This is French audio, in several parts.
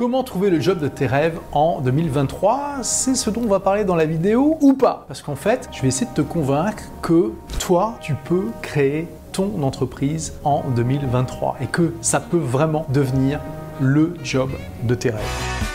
Comment trouver le job de tes rêves en 2023 C'est ce dont on va parler dans la vidéo ou pas. Parce qu'en fait, je vais essayer de te convaincre que toi, tu peux créer ton entreprise en 2023 et que ça peut vraiment devenir le job de tes rêves.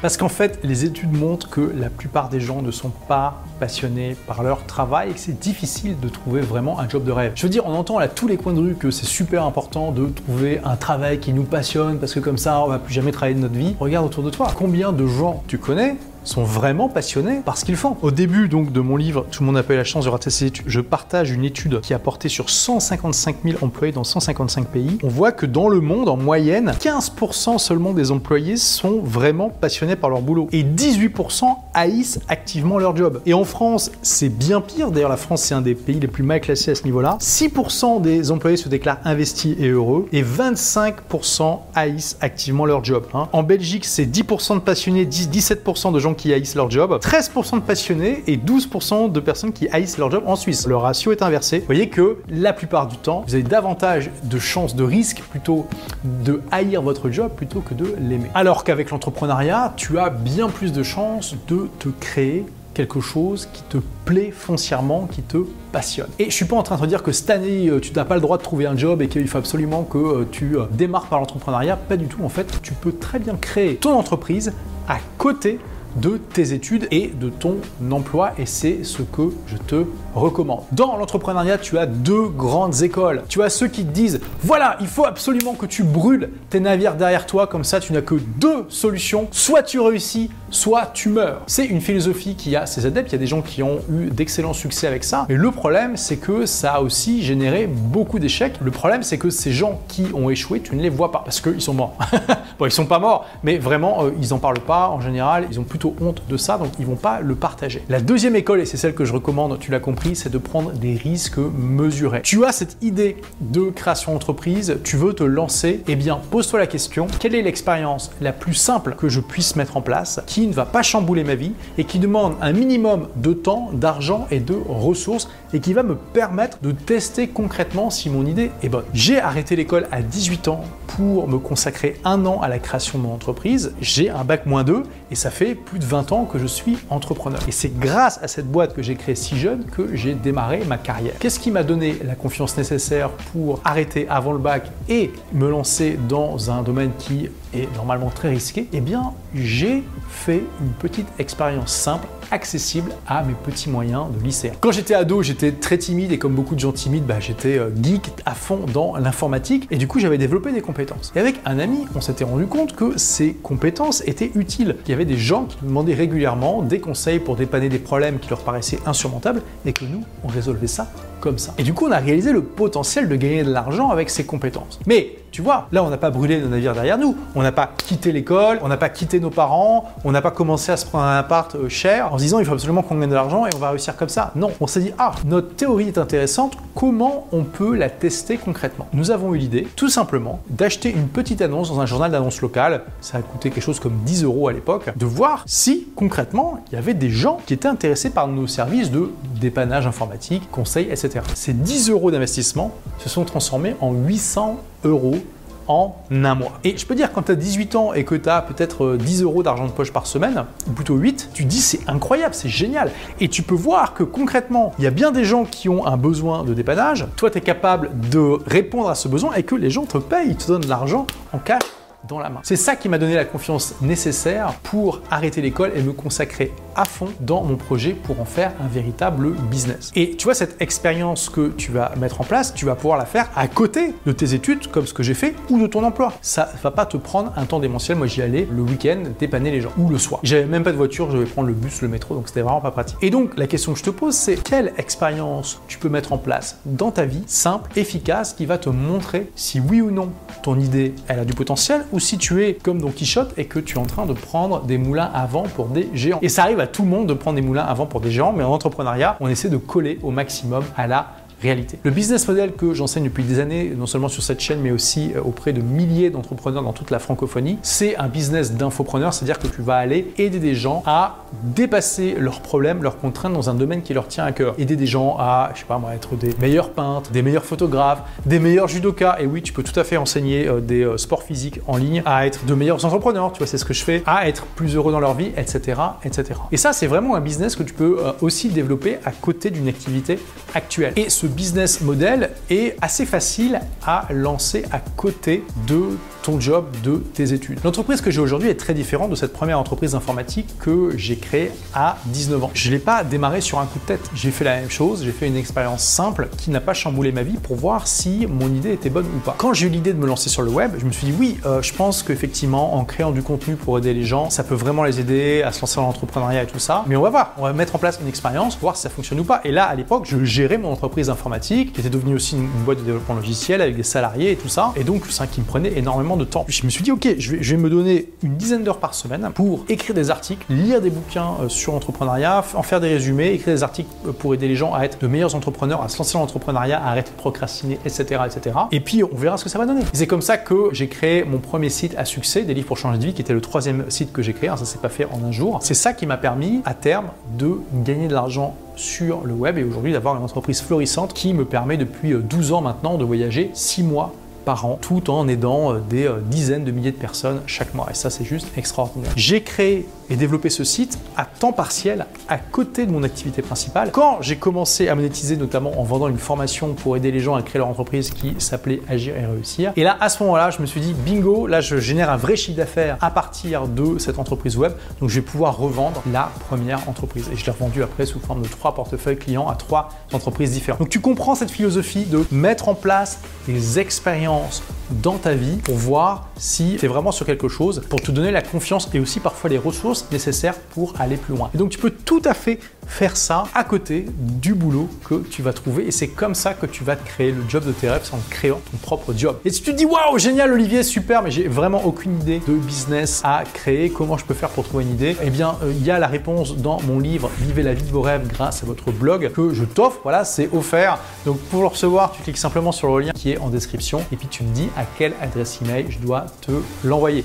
Parce qu'en fait, les études montrent que la plupart des gens ne sont pas passionnés par leur travail et que c'est difficile de trouver vraiment un job de rêve. Je veux dire, on entend à tous les coins de rue que c'est super important de trouver un travail qui nous passionne parce que comme ça, on va plus jamais travailler de notre vie. Regarde autour de toi. Combien de gens tu connais sont vraiment passionnés par ce qu'ils font. Au début donc de mon livre Tout le monde n'a pas eu la chance de rater ses études, je partage une étude qui a porté sur 155 000 employés dans 155 pays. On voit que dans le monde, en moyenne, 15% seulement des employés sont vraiment passionnés par leur boulot et 18% haïssent activement leur job. Et en France, c'est bien pire. D'ailleurs, la France, c'est un des pays les plus mal classés à ce niveau-là. 6% des employés se déclarent investis et heureux et 25% haïssent activement leur job. Hein. En Belgique, c'est 10% de passionnés, 17% de gens qui haïssent leur job, 13% de passionnés et 12% de personnes qui haïssent leur job en Suisse. Le ratio est inversé. Vous voyez que la plupart du temps, vous avez davantage de chances de risque plutôt de haïr votre job plutôt que de l'aimer. Alors qu'avec l'entrepreneuriat, tu as bien plus de chances de te créer quelque chose qui te plaît foncièrement, qui te passionne. Et je suis pas en train de te dire que cette année, euh, tu n'as pas le droit de trouver un job et qu'il faut absolument que euh, tu euh, démarres par l'entrepreneuriat. Pas du tout. En fait, tu peux très bien créer ton entreprise à côté de tes études et de ton emploi et c'est ce que je te recommande. Dans l'entrepreneuriat, tu as deux grandes écoles. Tu as ceux qui te disent voilà, il faut absolument que tu brûles tes navires derrière toi comme ça tu n'as que deux solutions, soit tu réussis, soit tu meurs. C'est une philosophie qui a ses adeptes, il y a des gens qui ont eu d'excellents succès avec ça, mais le problème c'est que ça a aussi généré beaucoup d'échecs. Le problème c'est que ces gens qui ont échoué, tu ne les vois pas parce qu'ils sont morts. bon, ils sont pas morts, mais vraiment euh, ils en parlent pas en général, honte de ça, donc ils vont pas le partager. La deuxième école, et c'est celle que je recommande, tu l'as compris, c'est de prendre des risques mesurés. Tu as cette idée de création d'entreprise, tu veux te lancer, eh bien pose-toi la question, quelle est l'expérience la plus simple que je puisse mettre en place qui ne va pas chambouler ma vie et qui demande un minimum de temps, d'argent et de ressources et qui va me permettre de tester concrètement si mon idée est bonne. J'ai arrêté l'école à 18 ans pour me consacrer un an à la création de mon entreprise. J'ai un bac moins 2 et ça fait de 20 ans que je suis entrepreneur. Et c'est grâce à cette boîte que j'ai créée si jeune que j'ai démarré ma carrière. Qu'est-ce qui m'a donné la confiance nécessaire pour arrêter avant le bac et me lancer dans un domaine qui est normalement très risqué Eh bien, j'ai fait une petite expérience simple accessible à mes petits moyens de lycée. Quand j'étais ado, j'étais très timide et comme beaucoup de gens timides, bah, j'étais euh, geek à fond dans l'informatique et du coup j'avais développé des compétences. Et avec un ami, on s'était rendu compte que ces compétences étaient utiles. Il y avait des gens qui nous demandaient régulièrement des conseils pour dépanner des problèmes qui leur paraissaient insurmontables et que nous, on résolvait ça comme ça. Et du coup, on a réalisé le potentiel de gagner de l'argent avec ces compétences. Mais tu vois, là, on n'a pas brûlé nos navires derrière nous. On n'a pas quitté l'école, on n'a pas quitté nos parents, on n'a pas commencé à se prendre un appart euh, cher en se disant il faut absolument qu'on gagne de l'argent et on va réussir comme ça. Non, on s'est dit ah, notre théorie est intéressante, comment on peut la tester concrètement? Nous avons eu l'idée, tout simplement, d'acheter une petite annonce dans un journal d'annonce local, ça a coûté quelque chose comme 10 euros à l'époque, de voir si concrètement il y avait des gens qui étaient intéressés par nos services de dépannage informatique, conseils, etc. Ces 10 euros d'investissement se sont transformés en 800 euros en un mois. Et je peux dire, quand tu as 18 ans et que tu as peut-être 10 euh, euros d'argent de poche par semaine, ou plutôt 8, tu dis c'est incroyable, c'est génial. Et tu peux voir que concrètement, il y a bien des gens qui ont un besoin de dépannage, toi tu es capable de répondre à ce besoin et que les gens te payent, ils te donnent l'argent en cash la main. C'est ça qui m'a donné la confiance nécessaire pour arrêter l'école et me consacrer à fond dans mon projet pour en faire un véritable business. Et tu vois, cette expérience que tu vas mettre en place, tu vas pouvoir la faire à côté de tes études, comme ce que j'ai fait, ou de ton emploi. Ça va pas te prendre un temps démentiel. Moi, j'y allais le week-end dépanner les gens, ou le soir. J'avais même pas de voiture, je devais prendre le bus, le métro, donc c'était vraiment pas pratique. Et donc, la question que je te pose, c'est quelle expérience tu peux mettre en place dans ta vie, simple, efficace, qui va te montrer si oui ou non ton idée, elle a du potentiel, ou si tu es comme Don Quichotte et que tu es en train de prendre des moulins à vent pour des géants. Et ça arrive à tout le monde de prendre des moulins à vent pour des géants, mais en entrepreneuriat, on essaie de coller au maximum à la réalité. Le business model que j'enseigne depuis des années, non seulement sur cette chaîne, mais aussi euh, auprès de milliers d'entrepreneurs dans toute la francophonie, c'est un business d'infopreneur, c'est-à-dire que tu vas aller aider des gens à dépasser leurs problèmes, leurs contraintes dans un domaine qui leur tient à cœur. Aider des gens à, je sais pas moi, être des meilleurs peintres, des meilleurs photographes, des meilleurs judokas. Et oui, tu peux tout à fait enseigner euh, des euh, sports physiques en ligne, à être de meilleurs entrepreneurs, tu vois, c'est ce que je fais, à être plus heureux dans leur vie, etc., etc. Et ça, c'est vraiment un business que tu peux aussi développer à côté d'une activité actuelle. Et ce business model est assez facile à lancer à côté de ton job, de tes études. L'entreprise que j'ai aujourd'hui est très différente de cette première entreprise informatique que j'ai créée à 19 ans. Je ne l'ai pas démarré sur un coup de tête. J'ai fait la même chose, j'ai fait une expérience simple qui n'a pas chamboulé ma vie pour voir si mon idée était bonne ou pas. Quand j'ai eu l'idée de me lancer sur le web, je me suis dit oui, euh, je pense qu'effectivement en créant du contenu pour aider les gens, ça peut vraiment les aider à se lancer dans l'entrepreneuriat et tout ça. Mais on va voir, on va mettre en place une expérience, voir si ça fonctionne ou pas. Et là, à l'époque, je gérais mon entreprise informatique, qui était devenue aussi une boîte de développement logiciel avec des salariés et tout ça. Et donc, ça qui me prenait énormément temps. Je me suis dit, ok, je vais, me donner une dizaine d'heures par semaine pour écrire des articles, lire des bouquins euh, sur l'entrepreneuriat, en faire des résumés, écrire des articles euh, pour aider les gens à être de meilleurs entrepreneurs, à se lancer dans l'entrepreneuriat, à arrêter de procrastiner, etc., etc. Et puis, on verra ce que ça va donner. C'est comme ça que j'ai créé mon premier site à succès, des livres pour changer de vie, qui était le troisième site que j'ai créé. ça s'est pas fait en un jour. C'est ça qui m'a permis, à terme, de gagner de l'argent sur le web et aujourd'hui d'avoir une entreprise florissante qui me permet depuis 12 euh, ans maintenant de voyager 6 mois an, tout en aidant euh, des euh, dizaines de milliers de personnes chaque mois. Et ça, c'est juste extraordinaire. J'ai créé et développé ce site à temps partiel à côté de mon activité principale. Quand j'ai commencé à monétiser, notamment en vendant une formation pour aider les gens à créer leur entreprise qui s'appelait Agir et réussir. Et là, à ce moment-là, je me suis dit, bingo, là, je génère un vrai chiffre d'affaires à partir de cette entreprise web. Donc, je vais pouvoir revendre la première entreprise. Et je l'ai revendue après sous forme de trois portefeuilles clients à trois entreprises différentes. Donc, tu comprends cette philosophie de mettre en place des expériences dans ta vie pour voir si tu es vraiment sur quelque chose, pour te donner la confiance et aussi parfois les ressources nécessaires pour aller plus loin. Et donc tu peux tout à fait faire ça à côté du boulot que tu vas trouver et c'est comme ça que tu vas te créer le job de tes rêves en créant ton propre job. Et si tu te dis waouh génial Olivier super mais j'ai vraiment aucune idée de business à créer, comment je peux faire pour trouver une idée Eh bien euh, il y a la réponse dans mon livre Vivez la vie de vos rêves grâce à votre blog que je t'offre. Voilà c'est offert. Donc pour le recevoir tu cliques simplement sur le lien qui est en description et puis tu me dis à quelle adresse email je dois te l'envoyer.